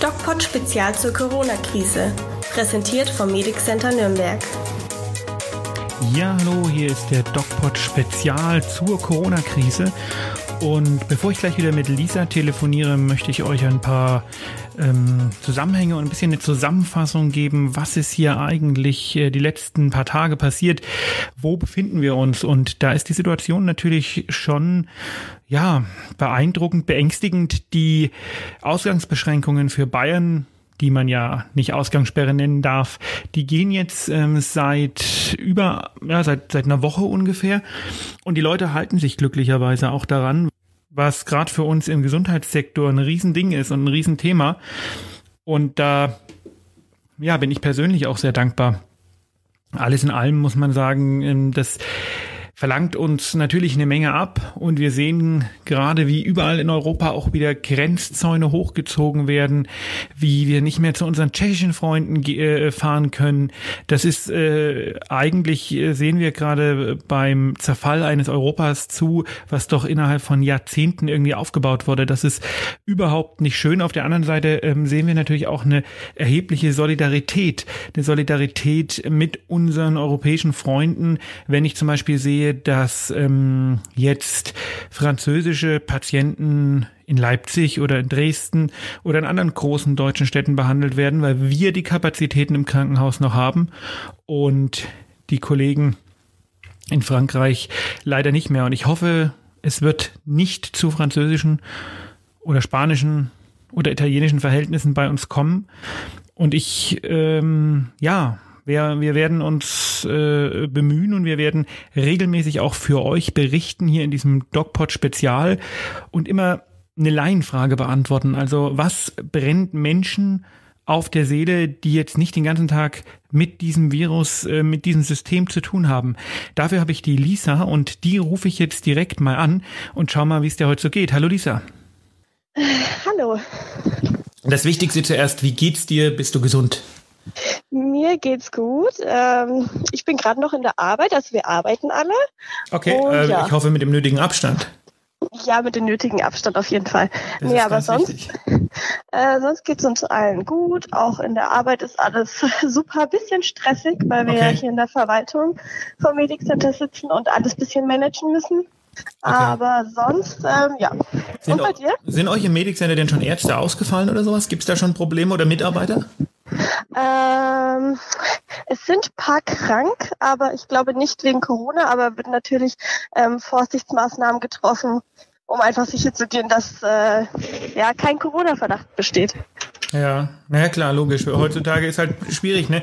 DocPod Spezial zur Corona-Krise. Präsentiert vom Medic Center Nürnberg. Ja, hallo, hier ist der DocPod Spezial zur Corona-Krise. Und bevor ich gleich wieder mit Lisa telefoniere, möchte ich euch ein paar ähm, Zusammenhänge und ein bisschen eine Zusammenfassung geben, was ist hier eigentlich äh, die letzten paar Tage passiert, wo befinden wir uns. Und da ist die Situation natürlich schon, ja, beeindruckend, beängstigend. Die Ausgangsbeschränkungen für Bayern die man ja nicht Ausgangssperre nennen darf, die gehen jetzt ähm, seit über, ja, seit, seit einer Woche ungefähr. Und die Leute halten sich glücklicherweise auch daran, was gerade für uns im Gesundheitssektor ein Riesending ist und ein Riesenthema. Und da, ja, bin ich persönlich auch sehr dankbar. Alles in allem muss man sagen, ähm, dass verlangt uns natürlich eine Menge ab und wir sehen gerade, wie überall in Europa auch wieder Grenzzäune hochgezogen werden, wie wir nicht mehr zu unseren tschechischen Freunden äh, fahren können. Das ist äh, eigentlich äh, sehen wir gerade beim Zerfall eines Europas zu, was doch innerhalb von Jahrzehnten irgendwie aufgebaut wurde. Das ist überhaupt nicht schön. Auf der anderen Seite ähm, sehen wir natürlich auch eine erhebliche Solidarität, eine Solidarität mit unseren europäischen Freunden. Wenn ich zum Beispiel sehe, dass ähm, jetzt französische Patienten in Leipzig oder in Dresden oder in anderen großen deutschen Städten behandelt werden, weil wir die Kapazitäten im Krankenhaus noch haben und die Kollegen in Frankreich leider nicht mehr. Und ich hoffe, es wird nicht zu französischen oder spanischen oder italienischen Verhältnissen bei uns kommen. Und ich, ähm, ja, wir, wir werden uns äh, bemühen und wir werden regelmäßig auch für euch berichten hier in diesem DocPod Spezial und immer eine Laienfrage beantworten. Also was brennt Menschen auf der Seele, die jetzt nicht den ganzen Tag mit diesem Virus, äh, mit diesem System zu tun haben. Dafür habe ich die Lisa und die rufe ich jetzt direkt mal an und schau mal, wie es dir heute so geht. Hallo Lisa. Hallo. Das Wichtigste zuerst, wie geht's dir? Bist du gesund? Mir geht's gut. Ähm, ich bin gerade noch in der Arbeit, also wir arbeiten alle. Okay, Und, äh, ja. ich hoffe mit dem nötigen Abstand. Ja, mit dem nötigen Abstand auf jeden Fall. Das nee, aber sonst, äh, sonst geht's uns allen gut. Auch in der Arbeit ist alles super, bisschen stressig, weil wir okay. ja hier in der Verwaltung vom Medic Center sitzen und alles bisschen managen müssen. Okay. Aber sonst, ähm, ja. Sind, und bei dir? Sind euch im Medic Center denn schon Ärzte ausgefallen oder sowas? Gibt es da schon Probleme oder Mitarbeiter? Ähm, es sind paar krank, aber ich glaube nicht wegen Corona, aber wird natürlich ähm, Vorsichtsmaßnahmen getroffen, um einfach sicher zu gehen, dass äh, ja kein Corona-Verdacht besteht. Ja, naja klar, logisch. Heutzutage ist halt schwierig, ne?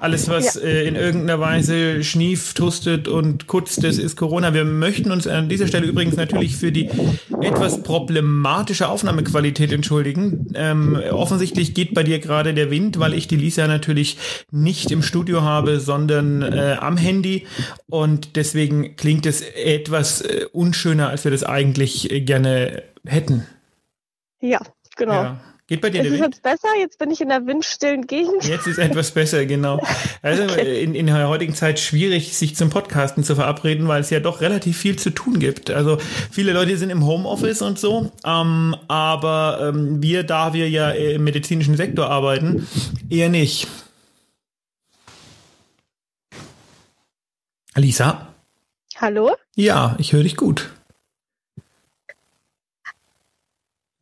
Alles, was ja. äh, in irgendeiner Weise schnieft, tustet und kutzt, das ist Corona. Wir möchten uns an dieser Stelle übrigens natürlich für die etwas problematische Aufnahmequalität entschuldigen. Ähm, offensichtlich geht bei dir gerade der Wind, weil ich die Lisa natürlich nicht im Studio habe, sondern äh, am Handy. Und deswegen klingt es etwas äh, unschöner, als wir das eigentlich äh, gerne hätten. Ja, genau. Ja. Geht bei dir ist Wind? jetzt besser? Jetzt bin ich in der windstillen Gegend. Jetzt ist etwas besser, genau. Also okay. in, in der heutigen Zeit schwierig, sich zum Podcasten zu verabreden, weil es ja doch relativ viel zu tun gibt. Also viele Leute sind im Homeoffice und so, ähm, aber ähm, wir, da wir ja im medizinischen Sektor arbeiten, eher nicht. Lisa? Hallo? Ja, ich höre dich gut.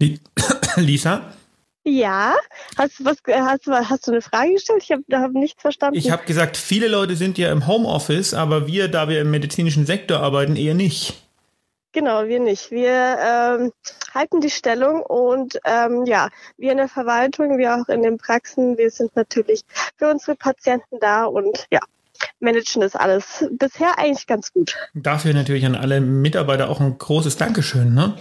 Lisa? Ja, hast du was hast, hast du eine Frage gestellt? Ich habe hab nichts verstanden. Ich habe gesagt, viele Leute sind ja im Homeoffice, aber wir, da wir im medizinischen Sektor arbeiten, eher nicht. Genau, wir nicht. Wir ähm, halten die Stellung und ähm, ja, wir in der Verwaltung, wir auch in den Praxen, wir sind natürlich für unsere Patienten da und ja, managen das alles bisher eigentlich ganz gut. Dafür natürlich an alle Mitarbeiter auch ein großes Dankeschön, ne?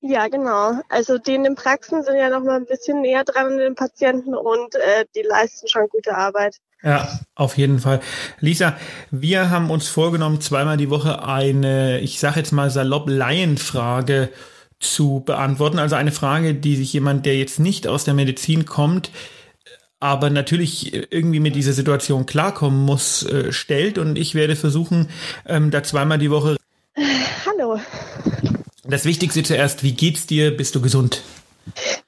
Ja, genau. Also die in den Praxen sind ja noch mal ein bisschen näher dran an den Patienten und äh, die leisten schon gute Arbeit. Ja, auf jeden Fall. Lisa, wir haben uns vorgenommen, zweimal die Woche eine, ich sage jetzt mal salopp Laienfrage zu beantworten. Also eine Frage, die sich jemand, der jetzt nicht aus der Medizin kommt, aber natürlich irgendwie mit dieser Situation klarkommen muss, äh, stellt. Und ich werde versuchen, ähm, da zweimal die Woche. Hallo. Das Wichtigste zuerst, wie geht's dir? Bist du gesund?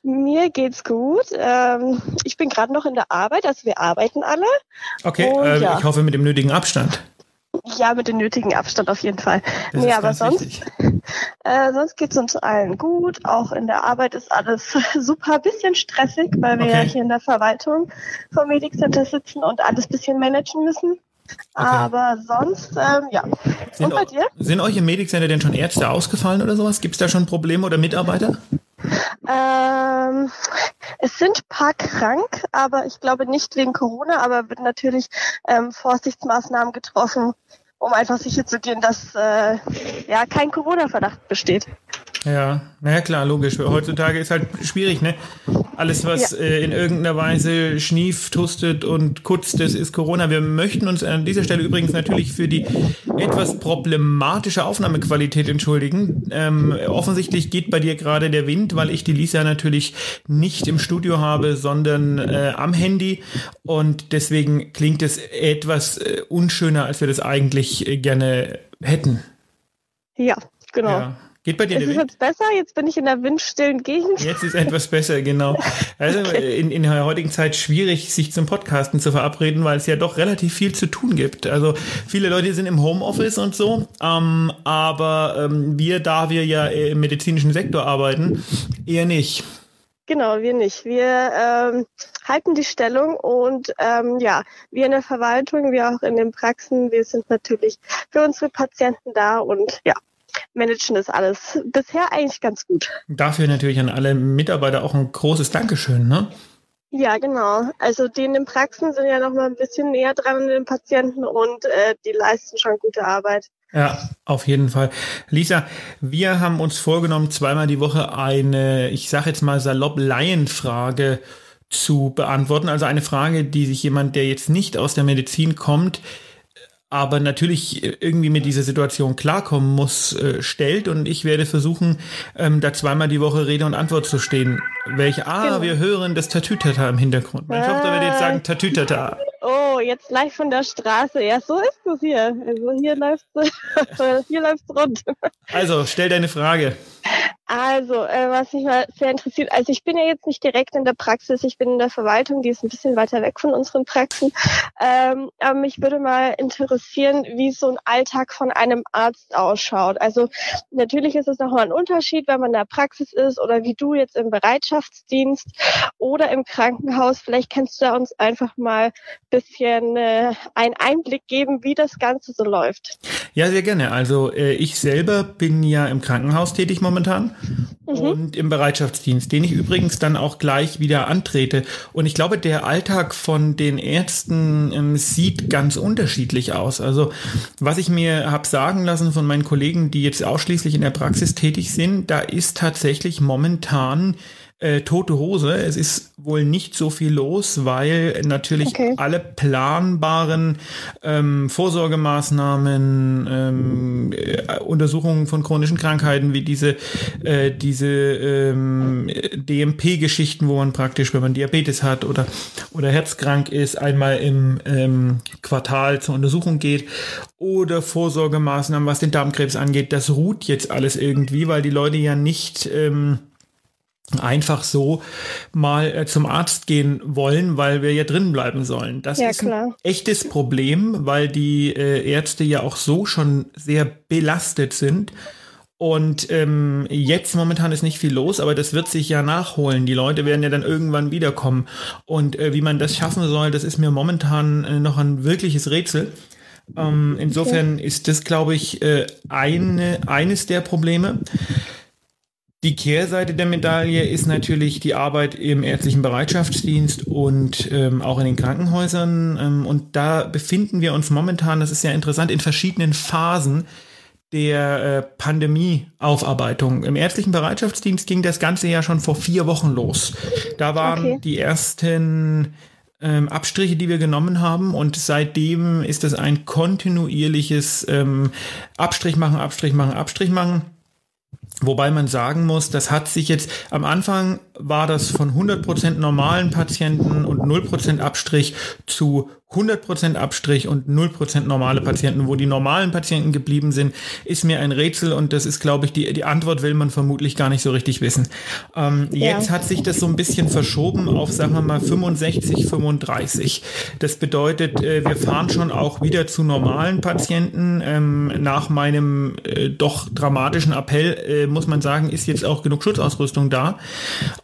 Mir geht's gut. Ähm, ich bin gerade noch in der Arbeit, also wir arbeiten alle. Okay, Und, äh, ja. ich hoffe mit dem nötigen Abstand. Ja, mit dem nötigen Abstand auf jeden Fall. Das nee, aber sonst, äh, sonst geht's uns allen gut. Auch in der Arbeit ist alles super bisschen stressig, weil wir okay. ja hier in der Verwaltung vom Medic Center sitzen und alles bisschen managen müssen. Aber sonst, ähm, ja. Sind, und bei dir? Sind euch im Medic Center denn schon Ärzte ausgefallen oder sowas? Gibt es da schon Probleme oder Mitarbeiter? Ähm, es sind ein paar krank, aber ich glaube nicht wegen Corona, aber wird natürlich ähm, Vorsichtsmaßnahmen getroffen, um einfach sicher zu gehen, dass äh, ja kein Corona-Verdacht besteht. Ja, naja klar, logisch. Heutzutage ist halt schwierig, ne? Alles, was ja. äh, in irgendeiner Weise schnieft, hustet und kutzt, das ist Corona. Wir möchten uns an dieser Stelle übrigens natürlich für die etwas problematische Aufnahmequalität entschuldigen. Ähm, offensichtlich geht bei dir gerade der Wind, weil ich die Lisa natürlich nicht im Studio habe, sondern äh, am Handy. Und deswegen klingt es etwas äh, unschöner, als wir das eigentlich äh, gerne hätten. Ja, genau. Ja. Geht bei dir ist es jetzt besser? Jetzt bin ich in der windstillen Gegend. Jetzt ist etwas besser, genau. Also okay. in, in der heutigen Zeit schwierig, sich zum Podcasten zu verabreden, weil es ja doch relativ viel zu tun gibt. Also viele Leute sind im Homeoffice und so, ähm, aber ähm, wir, da wir ja im medizinischen Sektor arbeiten, eher nicht. Genau, wir nicht. Wir ähm, halten die Stellung und ähm, ja, wir in der Verwaltung, wir auch in den Praxen, wir sind natürlich für unsere Patienten da und ja, managen das alles bisher eigentlich ganz gut. Dafür natürlich an alle Mitarbeiter auch ein großes Dankeschön, ne? Ja, genau. Also die in den Praxen sind ja noch mal ein bisschen näher dran an den Patienten und äh, die leisten schon gute Arbeit. Ja, auf jeden Fall. Lisa, wir haben uns vorgenommen, zweimal die Woche eine, ich sage jetzt mal salopp Laienfrage zu beantworten. Also eine Frage, die sich jemand, der jetzt nicht aus der Medizin kommt, aber natürlich irgendwie mit dieser Situation klarkommen muss, äh, stellt. Und ich werde versuchen, ähm, da zweimal die Woche Rede und Antwort zu stehen. Welche, ah, genau. wir hören das Tatütata im Hintergrund. Meine ah. Tochter wird jetzt sagen Tatütata. Oh, jetzt gleich von der Straße. Ja, so ist es hier. Also hier läuft hier läuft's rund. Also, stell deine Frage. Also, äh, was mich mal sehr interessiert, also ich bin ja jetzt nicht direkt in der Praxis, ich bin in der Verwaltung, die ist ein bisschen weiter weg von unseren Praxen. Ähm, aber mich würde mal interessieren, wie so ein Alltag von einem Arzt ausschaut. Also natürlich ist es nochmal ein Unterschied, wenn man in der Praxis ist oder wie du jetzt im Bereitschaftsdienst oder im Krankenhaus. Vielleicht kannst du da uns einfach mal ein bisschen äh, einen Einblick geben, wie das Ganze so läuft. Ja, sehr gerne. Also äh, ich selber bin ja im Krankenhaus tätig momentan mhm. und im Bereitschaftsdienst, den ich übrigens dann auch gleich wieder antrete. Und ich glaube, der Alltag von den Ärzten ähm, sieht ganz unterschiedlich aus. Also was ich mir habe sagen lassen von meinen Kollegen, die jetzt ausschließlich in der Praxis tätig sind, da ist tatsächlich momentan äh, tote Hose. Es ist wohl nicht so viel los, weil natürlich okay. alle planbaren ähm, Vorsorgemaßnahmen, ähm, äh, Untersuchungen von chronischen Krankheiten wie diese, äh, diese ähm, DMP-Geschichten, wo man praktisch, wenn man Diabetes hat oder, oder herzkrank ist, einmal im ähm, Quartal zur Untersuchung geht oder Vorsorgemaßnahmen, was den Darmkrebs angeht, das ruht jetzt alles irgendwie, weil die Leute ja nicht ähm, einfach so mal äh, zum Arzt gehen wollen, weil wir ja drin bleiben sollen. Das ja, ist ein klar. echtes Problem, weil die äh, Ärzte ja auch so schon sehr belastet sind. Und ähm, jetzt momentan ist nicht viel los, aber das wird sich ja nachholen. Die Leute werden ja dann irgendwann wiederkommen. Und äh, wie man das schaffen soll, das ist mir momentan äh, noch ein wirkliches Rätsel. Ähm, insofern okay. ist das, glaube ich, äh, eine, eines der Probleme. Die Kehrseite der Medaille ist natürlich die Arbeit im ärztlichen Bereitschaftsdienst und ähm, auch in den Krankenhäusern. Ähm, und da befinden wir uns momentan, das ist ja interessant, in verschiedenen Phasen der äh, Pandemieaufarbeitung. Im ärztlichen Bereitschaftsdienst ging das Ganze ja schon vor vier Wochen los. Da waren okay. die ersten ähm, Abstriche, die wir genommen haben. Und seitdem ist es ein kontinuierliches ähm, Abstrich machen, Abstrich machen, Abstrich machen. Wobei man sagen muss, das hat sich jetzt am Anfang war das von 100% normalen Patienten und 0% Abstrich zu 100% Abstrich und 0% normale Patienten. Wo die normalen Patienten geblieben sind, ist mir ein Rätsel und das ist, glaube ich, die, die Antwort will man vermutlich gar nicht so richtig wissen. Ähm, ja. Jetzt hat sich das so ein bisschen verschoben auf, sagen wir mal, 65, 35. Das bedeutet, äh, wir fahren schon auch wieder zu normalen Patienten. Ähm, nach meinem äh, doch dramatischen Appell, äh, muss man sagen, ist jetzt auch genug Schutzausrüstung da.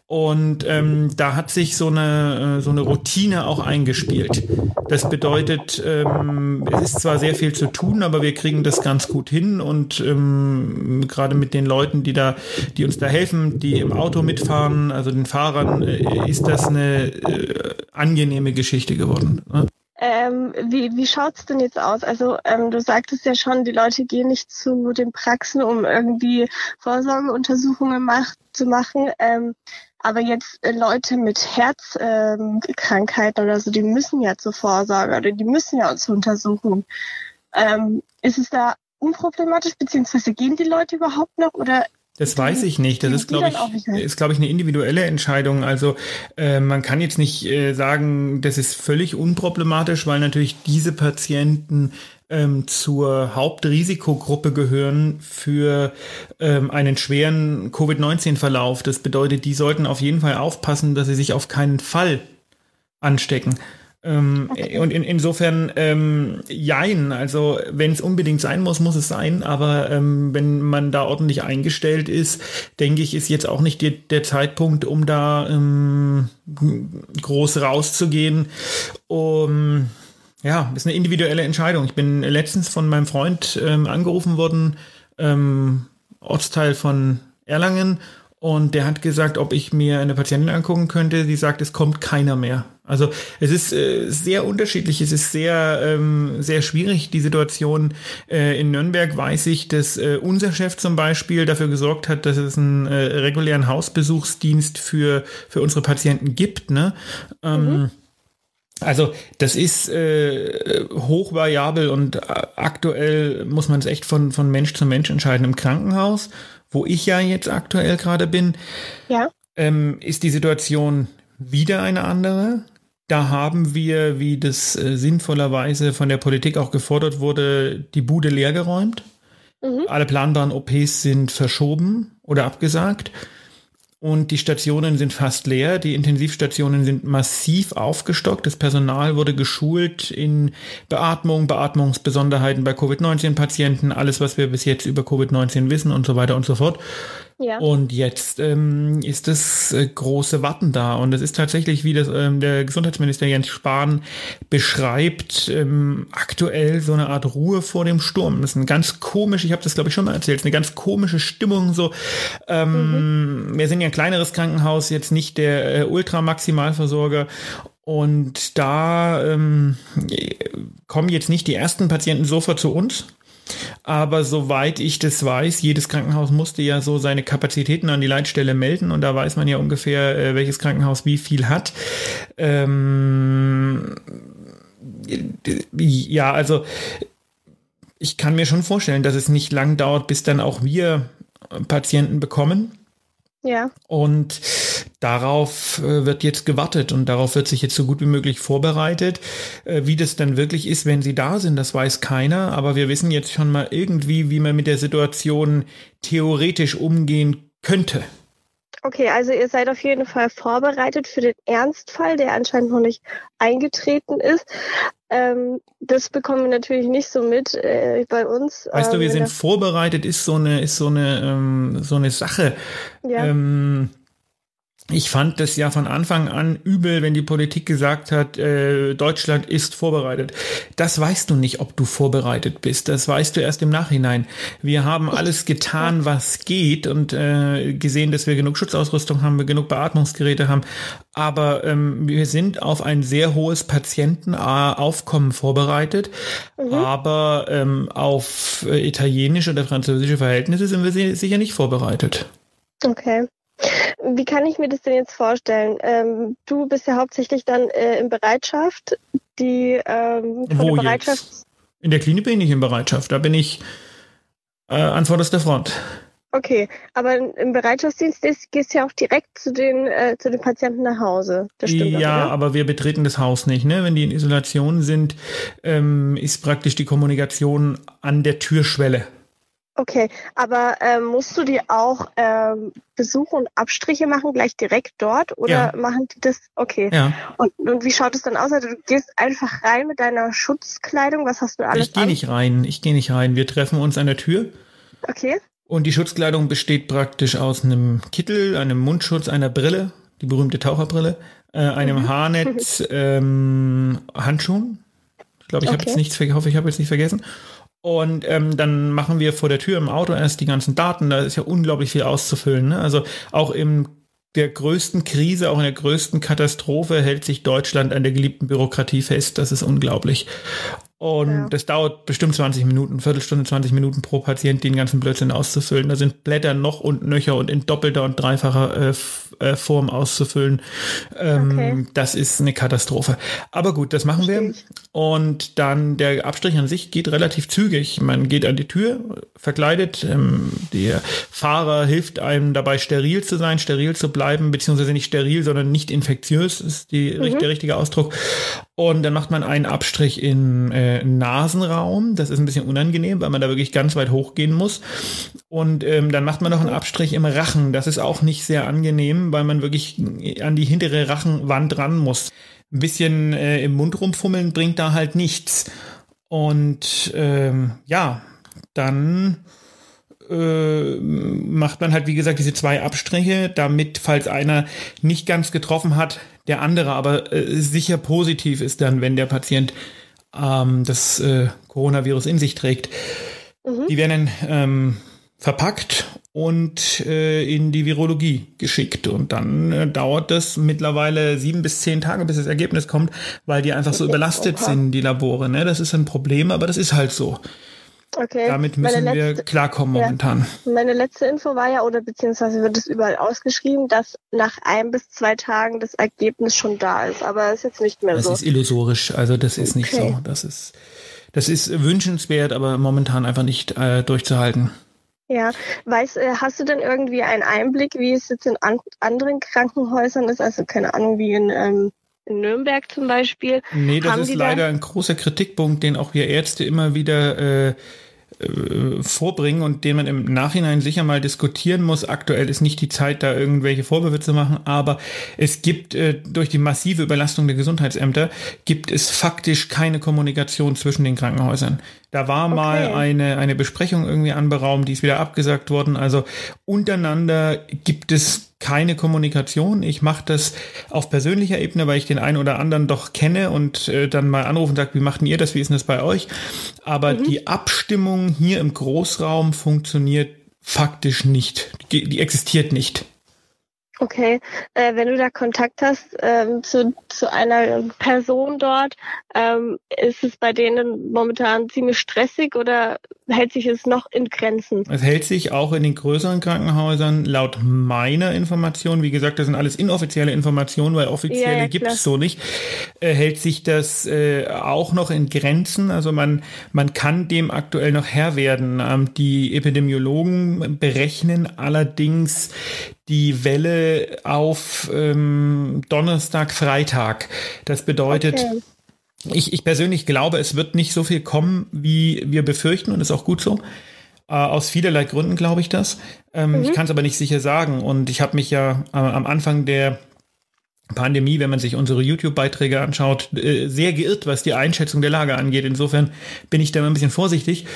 Und ähm, da hat sich so eine, äh, so eine Routine auch eingespielt. Das bedeutet, ähm, es ist zwar sehr viel zu tun, aber wir kriegen das ganz gut hin und ähm, gerade mit den Leuten, die da, die uns da helfen, die im Auto mitfahren, also den Fahrern, äh, ist das eine äh, angenehme Geschichte geworden. Ne? Ähm, wie wie schaut's denn jetzt aus? Also ähm, du sagtest ja schon, die Leute gehen nicht zu den Praxen, um irgendwie Vorsorgeuntersuchungen mach, zu machen. Ähm, aber jetzt äh, Leute mit Herzkrankheiten ähm, oder so, die müssen ja zur Vorsorge oder die müssen ja zur Untersuchung. Ähm, ist es da unproblematisch, beziehungsweise gehen die Leute überhaupt noch oder das weiß ich nicht. Das ist, glaube ich, ist, glaube ich, eine individuelle Entscheidung. Also äh, man kann jetzt nicht äh, sagen, das ist völlig unproblematisch, weil natürlich diese Patienten ähm, zur Hauptrisikogruppe gehören für ähm, einen schweren Covid-19-Verlauf. Das bedeutet, die sollten auf jeden Fall aufpassen, dass sie sich auf keinen Fall anstecken. Ähm, okay. Und in, insofern, ähm, jein, also wenn es unbedingt sein muss, muss es sein, aber ähm, wenn man da ordentlich eingestellt ist, denke ich, ist jetzt auch nicht die, der Zeitpunkt, um da ähm, groß rauszugehen. Um, ja, ist eine individuelle Entscheidung. Ich bin letztens von meinem Freund ähm, angerufen worden, ähm, Ortsteil von Erlangen, und der hat gesagt, ob ich mir eine Patientin angucken könnte. Sie sagt, es kommt keiner mehr. Also es ist äh, sehr unterschiedlich, es ist sehr, ähm, sehr schwierig, die Situation. Äh, in Nürnberg weiß ich, dass äh, unser Chef zum Beispiel dafür gesorgt hat, dass es einen äh, regulären Hausbesuchsdienst für, für unsere Patienten gibt. Ne? Ähm, mhm. Also das ist äh, hochvariabel und äh, aktuell muss man es echt von, von Mensch zu Mensch entscheiden. Im Krankenhaus, wo ich ja jetzt aktuell gerade bin, ja. ähm, ist die Situation wieder eine andere. Da haben wir, wie das äh, sinnvollerweise von der Politik auch gefordert wurde, die Bude leergeräumt. Mhm. Alle planbaren OPs sind verschoben oder abgesagt. Und die Stationen sind fast leer. Die Intensivstationen sind massiv aufgestockt. Das Personal wurde geschult in Beatmung, Beatmungsbesonderheiten bei Covid-19-Patienten, alles, was wir bis jetzt über Covid-19 wissen und so weiter und so fort. Ja. Und jetzt ähm, ist das äh, große Warten da. Und es ist tatsächlich, wie das ähm, der Gesundheitsminister Jens Spahn beschreibt, ähm, aktuell so eine Art Ruhe vor dem Sturm. Das ist ein ganz komisch, ich habe das glaube ich schon mal erzählt, eine ganz komische Stimmung. So, ähm, mhm. wir sind ja ein kleineres Krankenhaus, jetzt nicht der äh, Ultramaximalversorger. Und da ähm, kommen jetzt nicht die ersten Patienten sofort zu uns, aber soweit ich das weiß, jedes Krankenhaus musste ja so seine Kapazitäten an die Leitstelle melden und da weiß man ja ungefähr, äh, welches Krankenhaus wie viel hat. Ähm, ja, also ich kann mir schon vorstellen, dass es nicht lang dauert, bis dann auch wir Patienten bekommen. Ja. Und darauf äh, wird jetzt gewartet und darauf wird sich jetzt so gut wie möglich vorbereitet. Äh, wie das dann wirklich ist, wenn sie da sind, das weiß keiner. Aber wir wissen jetzt schon mal irgendwie, wie man mit der Situation theoretisch umgehen könnte. Okay, also ihr seid auf jeden Fall vorbereitet für den Ernstfall, der anscheinend noch nicht eingetreten ist. Ähm, das bekommen wir natürlich nicht so mit äh, bei uns. Weißt du, wir ähm, sind vorbereitet, ist so eine, ist so eine, ähm, so eine Sache. Ja. Ähm, ich fand das ja von Anfang an übel, wenn die Politik gesagt hat, äh, Deutschland ist vorbereitet. Das weißt du nicht, ob du vorbereitet bist. Das weißt du erst im Nachhinein. Wir haben alles getan, was geht und äh, gesehen, dass wir genug Schutzausrüstung haben, wir genug Beatmungsgeräte haben. Aber ähm, wir sind auf ein sehr hohes Patientenaufkommen vorbereitet. Mhm. Aber ähm, auf äh, italienische oder französische Verhältnisse sind wir sicher nicht vorbereitet. Okay. Wie kann ich mir das denn jetzt vorstellen? Ähm, du bist ja hauptsächlich dann äh, in Bereitschaft. Die ähm, von Wo der Bereitschaft. Jetzt? In der Klinik bin ich in Bereitschaft. Da bin ich äh, an vorderster Front. Okay, aber im Bereitschaftsdienst gehst du ja auch direkt zu den, äh, zu den Patienten nach Hause. Das stimmt ja, doch, aber wir betreten das Haus nicht. Ne? Wenn die in Isolation sind, ähm, ist praktisch die Kommunikation an der Türschwelle. Okay, aber ähm, musst du dir auch ähm, Besuche und Abstriche machen gleich direkt dort oder ja. machen die das? Okay. Ja. Und, und wie schaut es dann aus? Also du gehst einfach rein mit deiner Schutzkleidung. Was hast du alles? Ich gehe nicht rein. Ich gehe nicht rein. Wir treffen uns an der Tür. Okay. Und die Schutzkleidung besteht praktisch aus einem Kittel, einem Mundschutz, einer Brille, die berühmte Taucherbrille, äh, einem mhm. Haarnetz, ähm, Handschuhen. Ich glaube, ich okay. habe jetzt nichts, hoffe, ich habe jetzt nicht vergessen. Und ähm, dann machen wir vor der Tür im Auto erst die ganzen Daten. Da ist ja unglaublich viel auszufüllen. Ne? Also auch im der größten Krise, auch in der größten Katastrophe hält sich Deutschland an der geliebten Bürokratie fest. Das ist unglaublich. Und ja. das dauert bestimmt 20 Minuten, Viertelstunde, 20 Minuten pro Patient, den ganzen Blödsinn auszufüllen. Da sind Blätter noch und nöcher und in doppelter und dreifacher äh, äh, Form auszufüllen. Ähm, okay. Das ist eine Katastrophe. Aber gut, das machen wir. Und dann der Abstrich an sich geht relativ zügig. Man geht an die Tür, verkleidet. Ähm, der Fahrer hilft einem dabei, steril zu sein, steril zu bleiben, beziehungsweise nicht steril, sondern nicht infektiös, ist die, mhm. der richtige Ausdruck. Und dann macht man einen Abstrich in äh, Nasenraum. Das ist ein bisschen unangenehm, weil man da wirklich ganz weit hochgehen muss. Und ähm, dann macht man noch einen Abstrich im Rachen. Das ist auch nicht sehr angenehm, weil man wirklich an die hintere Rachenwand ran muss. Ein bisschen äh, im Mund rumfummeln bringt da halt nichts. Und ähm, ja, dann äh, macht man halt, wie gesagt, diese zwei Abstriche, damit, falls einer nicht ganz getroffen hat, der andere aber äh, sicher positiv ist dann, wenn der Patient ähm, das äh, Coronavirus in sich trägt. Mhm. Die werden ähm, verpackt und äh, in die Virologie geschickt. Und dann äh, dauert das mittlerweile sieben bis zehn Tage, bis das Ergebnis kommt, weil die einfach so überlastet sind, die Labore. Ne? Das ist ein Problem, aber das ist halt so. Okay. Damit müssen letzte, wir klarkommen momentan. Ja. Meine letzte Info war ja, oder beziehungsweise wird es überall ausgeschrieben, dass nach ein bis zwei Tagen das Ergebnis schon da ist. Aber ist jetzt nicht mehr das so. Das ist illusorisch, also das ist okay. nicht so. Das ist, das ist wünschenswert, aber momentan einfach nicht äh, durchzuhalten. Ja, weißt, äh, hast du denn irgendwie einen Einblick, wie es jetzt in an anderen Krankenhäusern ist? Also keine Ahnung, wie in ähm, in Nürnberg zum Beispiel. Nee, das ist leider ein großer Kritikpunkt, den auch wir Ärzte immer wieder äh, äh, vorbringen und den man im Nachhinein sicher mal diskutieren muss. Aktuell ist nicht die Zeit, da irgendwelche Vorwürfe zu machen, aber es gibt äh, durch die massive Überlastung der Gesundheitsämter gibt es faktisch keine Kommunikation zwischen den Krankenhäusern. Da war okay. mal eine, eine Besprechung irgendwie anberaumt, die ist wieder abgesagt worden. Also untereinander gibt es keine Kommunikation. Ich mache das auf persönlicher Ebene, weil ich den einen oder anderen doch kenne und äh, dann mal anrufen und sage, wie macht ihr das, wie ist denn das bei euch? Aber mhm. die Abstimmung hier im Großraum funktioniert faktisch nicht. Die, die existiert nicht. Okay, äh, wenn du da Kontakt hast ähm, zu, zu einer Person dort, ähm, ist es bei denen momentan ziemlich stressig oder hält sich es noch in Grenzen? Es hält sich auch in den größeren Krankenhäusern laut meiner Information, wie gesagt, das sind alles inoffizielle Informationen, weil offizielle ja, ja, gibt es so nicht, äh, hält sich das äh, auch noch in Grenzen. Also man, man kann dem aktuell noch Herr werden. Ähm, die Epidemiologen berechnen allerdings die Welle auf ähm, Donnerstag, Freitag. Das bedeutet, okay. ich, ich persönlich glaube, es wird nicht so viel kommen, wie wir befürchten und ist auch gut so. Äh, aus vielerlei Gründen glaube ich das. Ähm, mhm. Ich kann es aber nicht sicher sagen. Und ich habe mich ja äh, am Anfang der Pandemie, wenn man sich unsere YouTube-Beiträge anschaut, äh, sehr geirrt, was die Einschätzung der Lage angeht. Insofern bin ich da mal ein bisschen vorsichtig.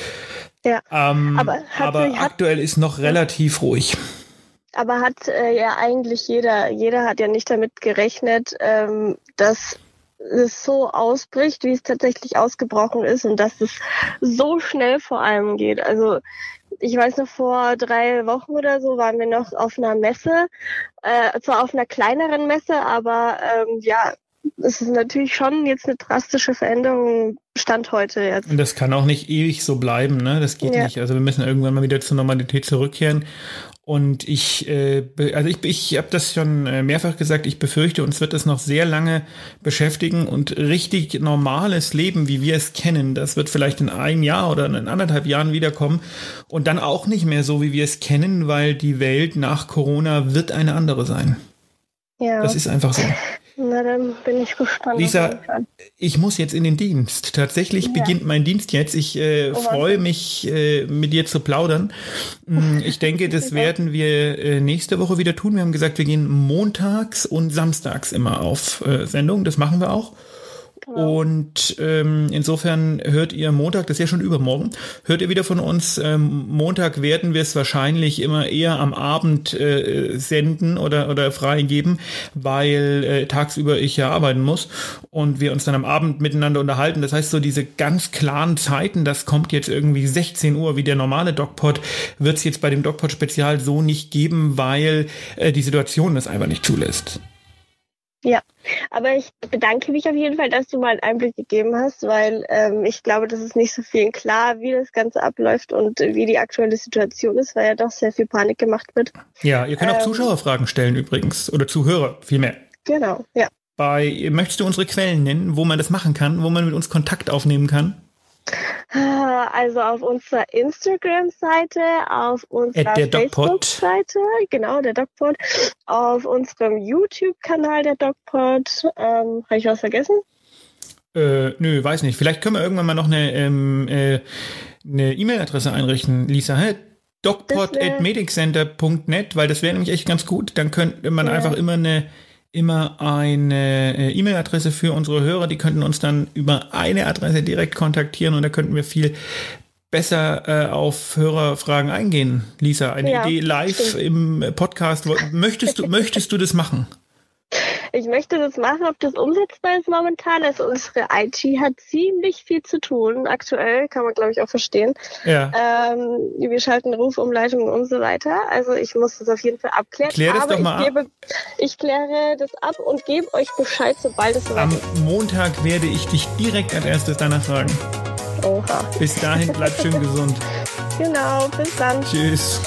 Ja, ähm, aber, aber aktuell ist noch relativ ruhig. Aber hat äh, ja eigentlich jeder, jeder hat ja nicht damit gerechnet, ähm, dass es so ausbricht, wie es tatsächlich ausgebrochen ist und dass es so schnell vor allem geht. Also ich weiß noch, vor drei Wochen oder so waren wir noch auf einer Messe, äh, zwar auf einer kleineren Messe, aber ähm, ja, es ist natürlich schon jetzt eine drastische Veränderung Stand heute jetzt. Und das kann auch nicht ewig so bleiben, ne? Das geht ja. nicht. Also wir müssen irgendwann mal wieder zur Normalität zurückkehren. Und ich, äh, also ich, ich habe das schon äh, mehrfach gesagt, ich befürchte, uns wird das noch sehr lange beschäftigen und richtig normales Leben, wie wir es kennen, das wird vielleicht in einem Jahr oder in anderthalb Jahren wiederkommen und dann auch nicht mehr so, wie wir es kennen, weil die Welt nach Corona wird eine andere sein. Ja. Das ist einfach so. Na, dann bin ich gespannt. Lisa, ich muss jetzt in den Dienst. Tatsächlich ja. beginnt mein Dienst jetzt. Ich äh, oh, freue mich, äh, mit dir zu plaudern. Mm, ich denke, das werden wir äh, nächste Woche wieder tun. Wir haben gesagt, wir gehen montags und samstags immer auf äh, Sendung. Das machen wir auch. Genau. Und ähm, insofern hört ihr Montag, das ist ja schon übermorgen, hört ihr wieder von uns. Ähm, Montag werden wir es wahrscheinlich immer eher am Abend äh, senden oder, oder freigeben, weil äh, tagsüber ich ja arbeiten muss und wir uns dann am Abend miteinander unterhalten. Das heißt, so diese ganz klaren Zeiten, das kommt jetzt irgendwie 16 Uhr wie der normale DocPod, wird es jetzt bei dem DocPod Spezial so nicht geben, weil äh, die Situation das einfach nicht zulässt. Ja, aber ich bedanke mich auf jeden Fall, dass du mal einen Einblick gegeben hast, weil ähm, ich glaube, das ist nicht so vielen klar, wie das Ganze abläuft und wie die aktuelle Situation ist, weil ja doch sehr viel Panik gemacht wird. Ja, ihr könnt auch ähm, Zuschauerfragen stellen übrigens oder Zuhörer vielmehr. Genau, ja. Bei, möchtest du unsere Quellen nennen, wo man das machen kann, wo man mit uns Kontakt aufnehmen kann? Also auf unserer Instagram-Seite, auf unserer Facebook-Seite, genau, der DocPod, auf unserem YouTube-Kanal der DocPod. Ähm, Habe ich was vergessen? Äh, nö, weiß nicht. Vielleicht können wir irgendwann mal noch eine ähm, äh, E-Mail-Adresse einrichten, Lisa. Hä? docpod.mediccenter.net, weil das wäre nämlich echt ganz gut. Dann könnte man ja. einfach immer eine immer eine äh, E-Mail-Adresse für unsere Hörer. Die könnten uns dann über eine Adresse direkt kontaktieren und da könnten wir viel besser äh, auf Hörerfragen eingehen. Lisa, eine ja, Idee live stimmt. im Podcast. Möchtest du, möchtest du das machen? Ich möchte das machen, ob das umsetzbar ist momentan. Also unsere IT hat ziemlich viel zu tun. Aktuell kann man, glaube ich, auch verstehen. Ja. Ähm, wir schalten Rufumleitungen und so weiter. Also ich muss das auf jeden Fall abklären. Klär das Aber doch mal ich, gebe, ich kläre das ab und gebe euch Bescheid, sobald es soweit ist. Am Montag werde ich dich direkt als erstes danach fragen. Oha. Bis dahin, bleib schön gesund. Genau, bis dann. Tschüss.